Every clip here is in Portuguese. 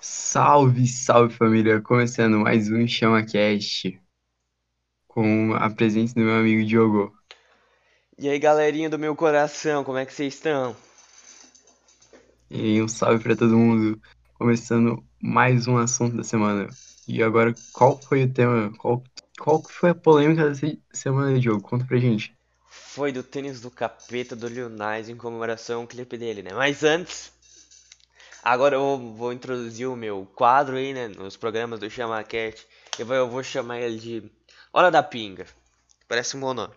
Salve, salve família! Começando mais um ChamaCast com a presença do meu amigo Diogo. E aí, galerinha do meu coração, como é que vocês estão? E um salve para todo mundo. Começando mais um assunto da semana. E agora, qual foi o tema? Qual, qual foi a polêmica dessa semana, Diogo? Conta pra gente. Foi do tênis do capeta do Lil Nas em comemoração ao clipe dele, né? Mas antes, agora eu vou introduzir o meu quadro aí, né? Nos programas do ChamaCast. Eu vou, eu vou chamar ele de Hora da Pinga. Parece um bom nome.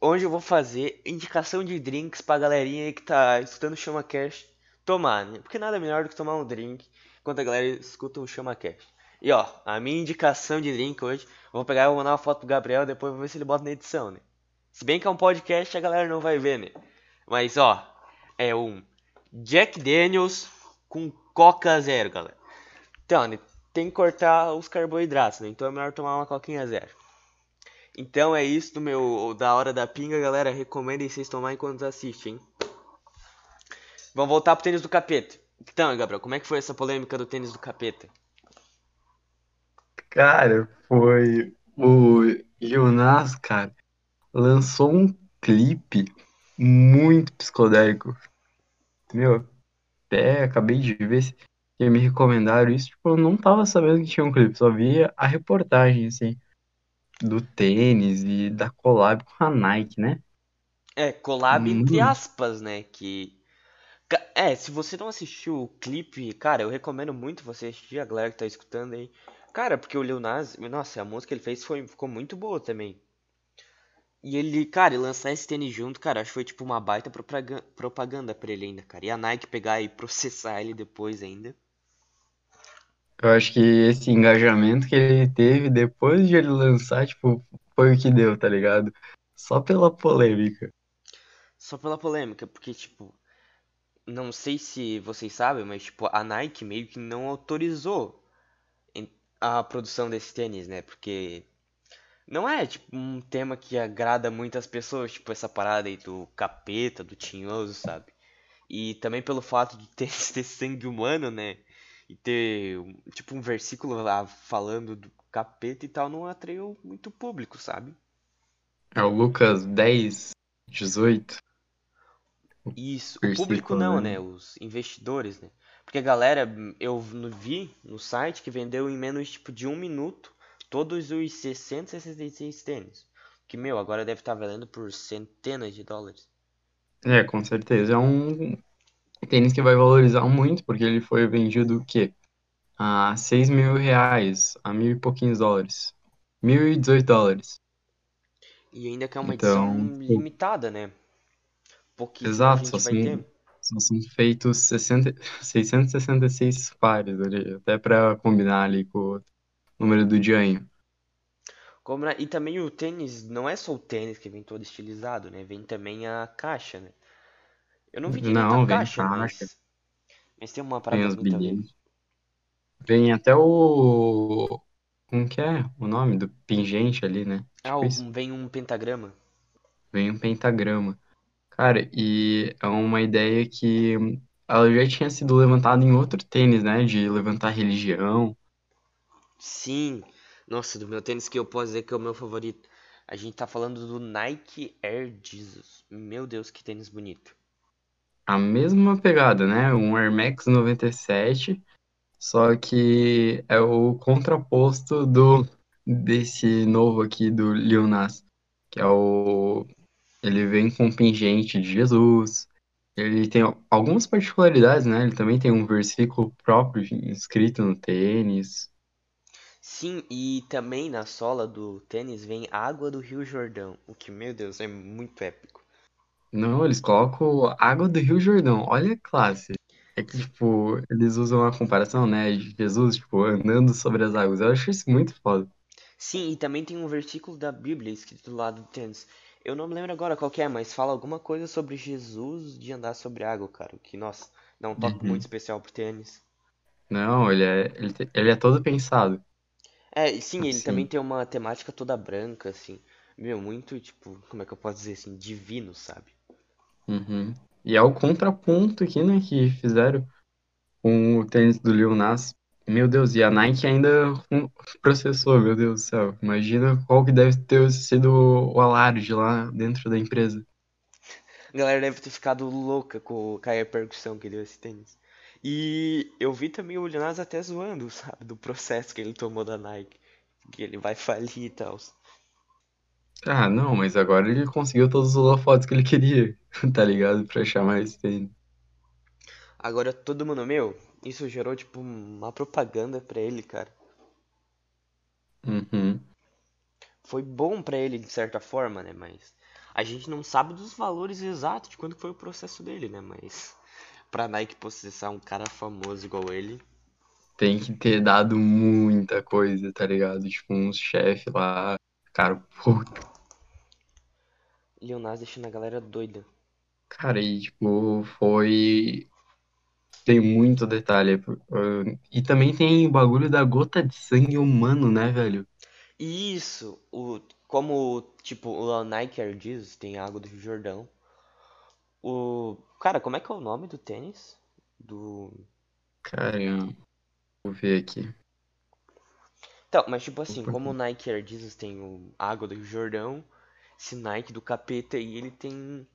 Onde eu vou fazer indicação de drinks pra galerinha aí que tá escutando o ChamaCast tomar, né? Porque nada melhor do que tomar um drink enquanto a galera escuta o ChamaCast. E ó, a minha indicação de drink hoje, vou pegar e vou mandar uma foto pro Gabriel, depois vou ver se ele bota na edição, né? Se bem que é um podcast, a galera não vai ver, né? Mas ó, é um Jack Daniels com Coca Zero, galera. Então, né, tem que cortar os carboidratos, né? Então é melhor tomar uma Coquinha Zero. Então é isso do meu da hora da pinga, galera. Recomendo vocês tomarem enquanto assistem, hein? Vamos voltar pro tênis do capeta. Então, Gabriel, como é que foi essa polêmica do tênis do capeta? Cara, foi o Jonas, cara, lançou um clipe muito psicodélico. Meu, até acabei de ver que me recomendaram isso. Tipo, eu não tava sabendo que tinha um clipe, só via a reportagem, assim, do tênis e da collab com a Nike, né? É, collab entre Hum. aspas, né? Que. É, se você não assistiu o clipe, cara, eu recomendo muito você assistir, a galera que tá escutando aí. Cara, porque o Lil Nas, nossa, a música que ele fez foi, ficou muito boa também. E ele, cara, e lançar esse tênis junto, cara, acho que foi tipo uma baita propagan- propaganda pra ele ainda, cara. E a Nike pegar e processar ele depois ainda. Eu acho que esse engajamento que ele teve depois de ele lançar, tipo, foi o que deu, tá ligado? Só pela polêmica. Só pela polêmica, porque, tipo, não sei se vocês sabem, mas, tipo, a Nike meio que não autorizou a produção desse tênis, né? Porque não é, tipo, um tema que agrada muitas pessoas, tipo, essa parada aí do capeta, do tinhoso, sabe? E também pelo fato de ter, ter sangue humano, né? E ter, tipo, um versículo lá falando do capeta e tal, não atraiu muito público, sabe? É o Lucas 10, 18, Isso, o público não, né? né? Os investidores, né? Porque a galera, eu vi no site que vendeu em menos tipo de um minuto todos os 666 tênis. Que, meu, agora deve estar valendo por centenas de dólares. É, com certeza. É um tênis que vai valorizar muito, porque ele foi vendido o quê? A 6 mil reais, a mil e pouquinhos dólares. Mil e 18 dólares. E ainda que é uma edição Então, pô, limitada, né? Exato, só são, só são feitos 60, 666 pares ali, até pra combinar ali com o número do Dianho. Como E também o tênis, não é só o tênis que vem todo estilizado, né? Vem também a caixa, né? Eu não vi direito a Não, vem caixa, caixa, mas, mas tem uma vem parada os ali. bilhetes. Vem até o. Como que é o nome do pingente ali, né? Ah, Tipo vem um pentagrama. Vem um pentagrama. Cara, e é uma ideia que ela já tinha sido levantada em outro tênis, né? De levantar religião. Sim, nossa, do meu tênis que eu posso dizer que é o meu favorito. A gente tá falando do Nike Air Jesus. Meu Deus, que tênis bonito. A mesma pegada, né? Um Air Max 97, só que é o contraposto do desse novo aqui do Lil Nas, que é o ele vem com pingente de Jesus. Ele tem algumas particularidades, né? Ele também tem um versículo próprio escrito no tênis. Sim, e também na sola do tênis vem água do Rio Jordão. O que, meu Deus, é muito épico. Não, eles colocam água do Rio Jordão. Olha a classe. É que, tipo, eles usam a comparação, né, de Jesus, tipo, andando sobre as águas. Eu acho isso muito foda. Sim, e também tem um versículo da Bíblia escrito do lado do tênis. Eu não me lembro agora qual que é, mas fala alguma coisa sobre Jesus de andar sobre água, cara. Que, nossa, dá um toque Uhum. muito especial pro tênis. Não, ele é, ele, ele é todo pensado, É, sim, ele também tem uma temática toda branca, assim. Meu, muito, tipo, como é que eu posso dizer assim, divino, sabe? Uhum. E é o contraponto aqui, né, que fizeram com o tênis do Lil Nas. Meu Deus, e a Nike ainda processou, meu Deus do céu. Imagina qual que deve ter sido o alarde lá dentro da empresa. A galera deve ter ficado louca com, com a repercussão que deu esse tênis. E eu vi também o Lil Nas até zoando, sabe, do processo que ele tomou da Nike. Que ele vai falir e tal. Ah, não, mas agora ele conseguiu todos os holofotes que ele queria, tá ligado? Pra chamar esse tênis. Agora todo mundo, meu, isso gerou tipo uma propaganda pra ele, cara. Uhum. Foi bom pra ele de certa forma, né? Mas a gente não sabe dos valores exatos de quando foi o processo dele, né? Mas pra Nike processar um cara famoso igual ele, Tem que ter dado muita coisa, tá ligado? Tipo, uns chefes lá, cara, puta. Nas deixando a galera doida. Cara, e tipo, foi. Tem muito detalhe. uh, E também tem o bagulho da gota de sangue humano, né, velho? E isso, o, como tipo o Nike Air Jesus tem água do Rio Jordão. O cara, como é que é o nome do tênis? Do Cara, eu- vou ver aqui. Então, mas tipo assim, como o Nike Air Jesus tem o água do Jordão, esse Nike do capeta aí, ele tem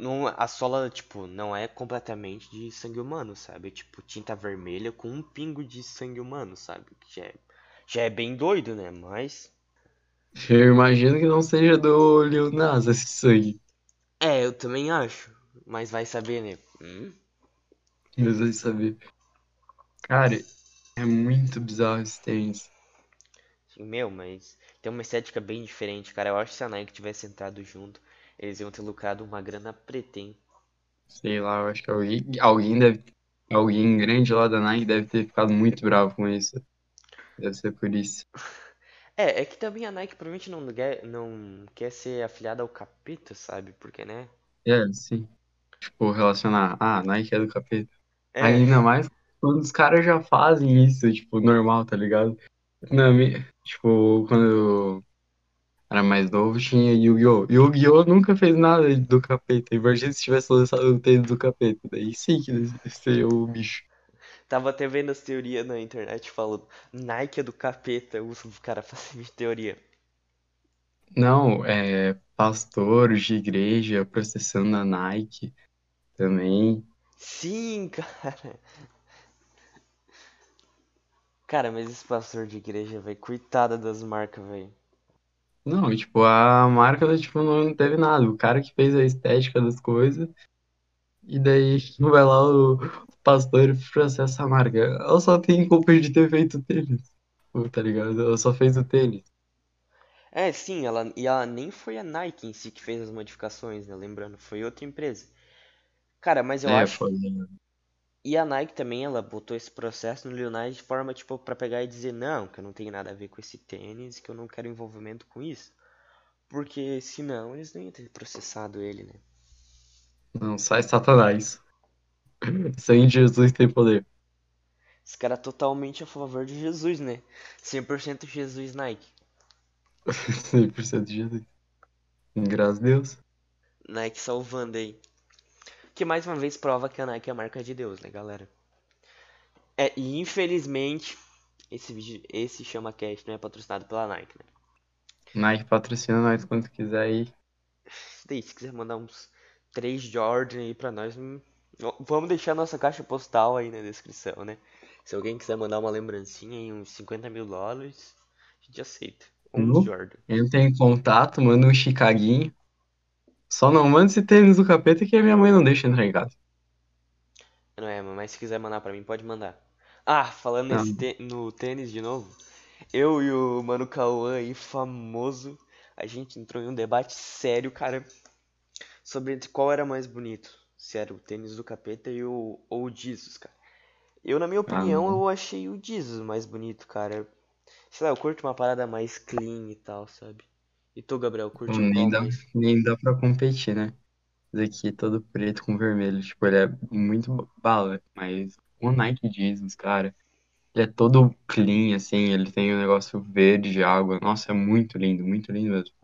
não, a sola, tipo, não é completamente de sangue humano, sabe? É tipo tinta vermelha com um pingo de sangue humano, sabe? Que já é, já é bem doido, né? Mas Eu imagino que não seja do Lil Nas esse sangue. é, eu também acho, mas vai saber, né? Hum? Mas vai saber. Cara, é muito bizarro esse tênis. Meu, mas tem uma estética bem diferente, cara. Eu acho que se a Nike tivesse entrado junto, eles iam ter lucrado uma grana preta, hein? Sei lá, eu acho que alguém, alguém deve. Alguém grande lá da Nike deve ter ficado muito bravo com isso. Deve ser por isso. É, é que também a Nike provavelmente não quer, não quer ser afiliada ao capeta, sabe? Porque, né? É, sim. Tipo, relacionar. Ah, Nike é do capeta. É, Ainda mais quando os caras já fazem isso, tipo, normal, tá ligado? Na mi- tipo, quando eu era mais novo, tinha Yu-Gi-Oh! Yu-Gi-Oh! nunca fez nada do capeta. Imagina se tivesse lançado o tênis do capeta. Daí sim que seria o bicho. tava até vendo as teorias na internet falando Nike é do capeta, os caras fazem teoria. Não, é pastores de igreja processando a Nike também. Sim, cara. Cara, mas esse pastor de igreja, velho, coitada das marcas, velho. Não, e, tipo, a marca, tipo, não teve nada. O cara que fez a estética das coisas, e daí vai lá o pastor e processa a marca. Ela só tem culpa de ter feito o tênis, tá ligado? Ela só fez o tênis. É, sim, ela, e ela nem foi a Nike em si que fez as modificações, né? Lembrando, foi outra empresa. Cara, mas eu É, acho foi. E a Nike também, ela botou esse processo no Lil Nas de forma, tipo, pra pegar e dizer, não, que eu não tenho nada a ver com esse tênis, que eu não quero envolvimento com isso. Porque senão eles não iam ter processado ele, né? Não, sai Satanás. Sem Jesus tem poder. Esse cara é totalmente a favor de Jesus, né? 100% Jesus Nike. 100% de Jesus. Graças a Deus. Nike salvando aí. Que mais uma vez prova que a Nike é a marca de Deus, né, galera? É, e infelizmente, esse vídeo, esse Chama Cast não é patrocinado pela Nike, né? Nike patrocina nós quando quiser aí. Daí, se quiser mandar uns 3 Jordan aí pra nós, hum, vamos deixar nossa caixa postal aí na descrição, né? Se alguém quiser mandar uma lembrancinha aí, uns 50 mil dólares, a gente aceita. Uns Nu. Jordan. Entra em contato, manda um chicaguinho. Só não manda esse tênis do capeta que a minha mãe não deixa entrar em casa. Não é, mas se quiser mandar pra mim, pode mandar. Ah, falando Tá. nesse tê- no tênis de novo, eu e o Mano Cauã aí, famoso, a gente entrou em um debate sério, cara, sobre qual era mais bonito. Se era o tênis do capeta e o, ou o Jesus, cara. Eu, na minha opinião, não. eu achei o Jesus mais bonito, cara. Sei lá, eu curto uma parada mais clean e tal, sabe? E tu, Gabriel, curte Nem qual dá, nem dá pra competir, né? Esse aqui todo preto com vermelho. Tipo, ele é muito bala, mas o Nike Jesus, cara, ele é todo clean, assim. Ele tem o negócio verde de água. Nossa, é muito lindo, muito lindo mesmo.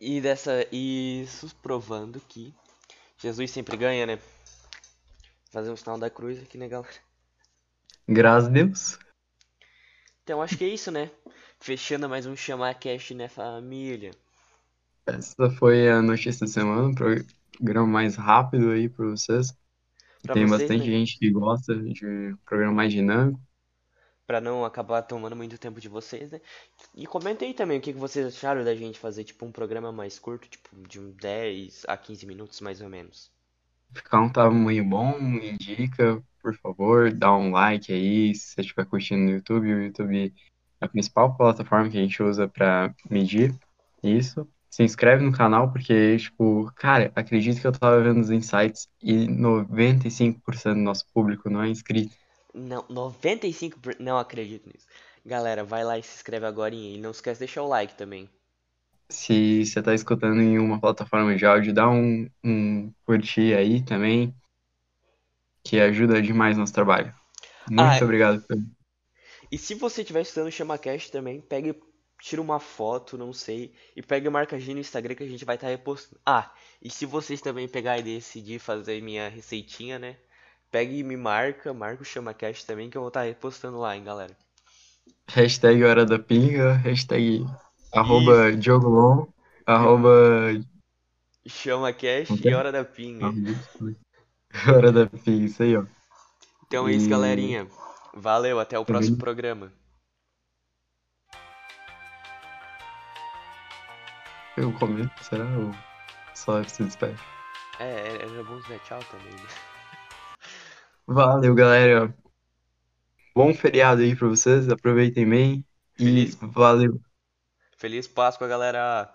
E dessa, isso provando que Jesus sempre ganha, né? Fazer um sinal da cruz aqui, né, galera? Graças a Deus. Então acho que é isso, né? Fechando mais um Chamar Cast, né, família? Essa foi a notícia da semana, programa mais rápido aí para vocês. Pra Tem vocês, bastante né? gente que gosta de programa mais dinâmico. Pra não acabar tomando muito tempo de vocês, né? E comenta aí também o que vocês acharam da gente fazer, tipo, um programa mais curto, tipo, de uns 10 a 15 minutos, mais ou menos. Ficar um tamanho bom, indica, por favor, dá um like aí se você estiver curtindo no YouTube. O YouTube a principal plataforma que a gente usa para medir isso. Se inscreve no canal, porque, tipo, cara, acredito que eu tava vendo os insights e 95% do nosso público não é inscrito. Não, 95%, por- não acredito nisso. Galera, vai lá e se inscreve agora e não esquece de deixar o like também. Se você tá escutando em uma plataforma de áudio, dá um, um curtir aí também, que ajuda demais nosso trabalho. Muito Ah, obrigado. E se você estiver estudando o ChamaCast também, pega e tira uma foto, não sei, e pega e marca a gente no Instagram que a gente vai estar repostando. Ah, e se vocês também pegarem e decidir fazer minha receitinha, né? Pega e me marca, marca o ChamaCast também que eu vou estar repostando lá, hein, galera. Hashtag Hora da Pinga, hashtag Isso, arroba Diogolon, arroba... ChamaCast e? Hora da Pinga. Hora da Pinga, isso aí, ó. Então é isso, galerinha. Valeu, até o próximo também programa. eu comento, será? Ou só se despede? É, era bom dizer tchau também, né? Valeu, galera. Bom feriado aí pra vocês, aproveitem bem e Feliz, valeu. feliz Páscoa, galera!